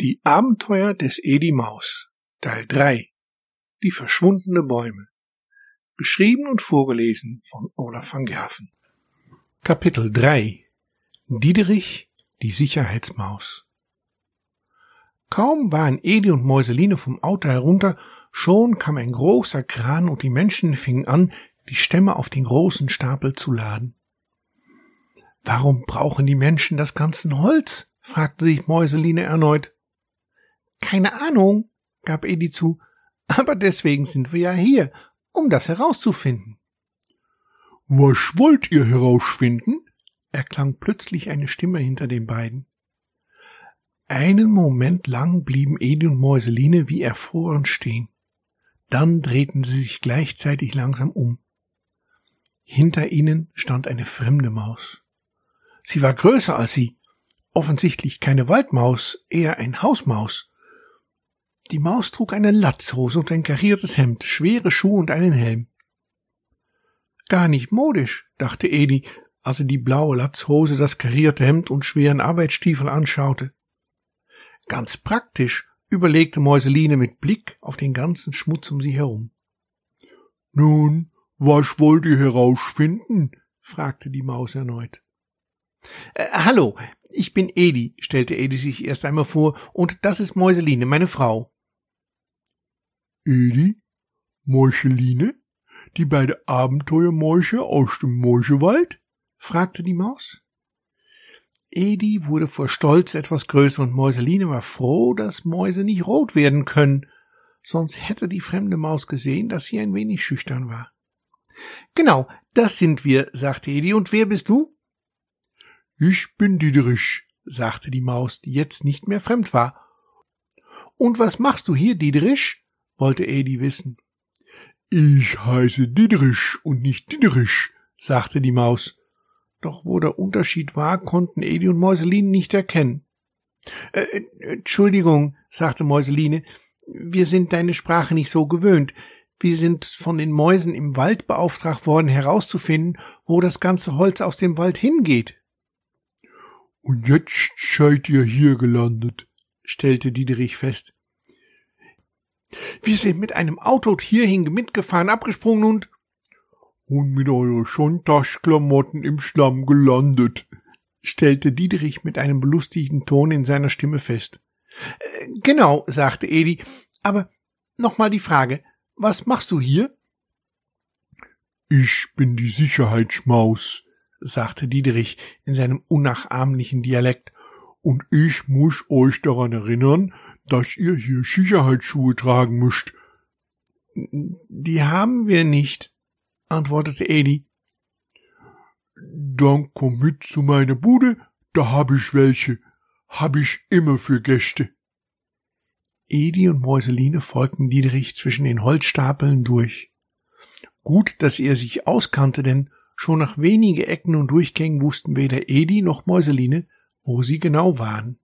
Die Abenteuer des Edi Maus Teil 3 Die verschwundene Bäume Beschrieben und vorgelesen von Olaf van Gerven Kapitel 3 Diederich, die Sicherheitsmaus Kaum waren Edi und Mäuseline vom Auto herunter, schon kam ein großer Kran und die Menschen fingen an, die Stämme auf den großen Stapel zu laden. Warum brauchen die Menschen das ganze Holz? fragte sich Mäuseline erneut. Keine Ahnung, gab Edi zu, aber deswegen sind wir ja hier, um das herauszufinden. Was wollt ihr herausfinden? erklang plötzlich eine Stimme hinter den beiden. Einen Moment lang blieben Edi und Mäuseline wie erfroren stehen. Dann drehten sie sich gleichzeitig langsam um. Hinter ihnen stand eine fremde Maus. Sie war größer als sie, offensichtlich keine Waldmaus, eher ein Hausmaus. Die Maus trug eine Latzhose und ein kariertes Hemd, schwere Schuhe und einen Helm. Gar nicht modisch, dachte Edi, als er die blaue Latzhose, das karierte Hemd und schweren Arbeitsstiefel anschaute. Ganz praktisch, überlegte Mäuseline mit Blick auf den ganzen Schmutz um sie herum. Nun, was wollt ihr herausfinden? fragte die Maus erneut. Äh, hallo, ich bin Edi, stellte Edi sich erst einmal vor, und das ist Mäuseline, meine Frau. Edi, Mäuscheline, die beiden Abenteuermäusche aus dem Mäuschewald? fragte die Maus. Edi wurde vor Stolz etwas größer und Mäuseline war froh, dass Mäuse nicht rot werden können, sonst hätte die fremde Maus gesehen, dass sie ein wenig schüchtern war. Genau, das sind wir, sagte Edi, und wer bist du? Ich bin Diederich, sagte die Maus, die jetzt nicht mehr fremd war. Und was machst du hier, Diederich? Wollte Edi wissen. Ich heiße Dietrich und nicht Dietrich, sagte die Maus. Doch wo der Unterschied war, konnten Edi und Mäuseline nicht erkennen. Äh, äh, Entschuldigung, sagte Mäuseline, wir sind deine Sprache nicht so gewöhnt. Wir sind von den Mäusen im Wald beauftragt worden, herauszufinden, wo das ganze Holz aus dem Wald hingeht. Und jetzt seid ihr hier gelandet, stellte Diederich fest. Wir sind mit einem Auto hierhin mitgefahren, abgesprungen und und mit eurer Sonntagsklamotten im Schlamm gelandet, stellte Diederich mit einem belustigten Ton in seiner Stimme fest. Äh, genau, sagte Edi, aber nochmal die Frage, was machst du hier? Ich bin die Sicherheitsmaus, sagte Diederich in seinem unnachahmlichen Dialekt und ich muss euch daran erinnern, dass ihr hier Sicherheitsschuhe tragen müsst. Die haben wir nicht, antwortete Edi. Dann komm mit zu meiner Bude, da hab ich welche, hab ich immer für Gäste. Edi und Mäuseline folgten Diederich zwischen den Holzstapeln durch. Gut, dass er sich auskannte, denn schon nach wenige Ecken und Durchgängen wussten weder Edi noch Mäuseline, wo sie genau waren.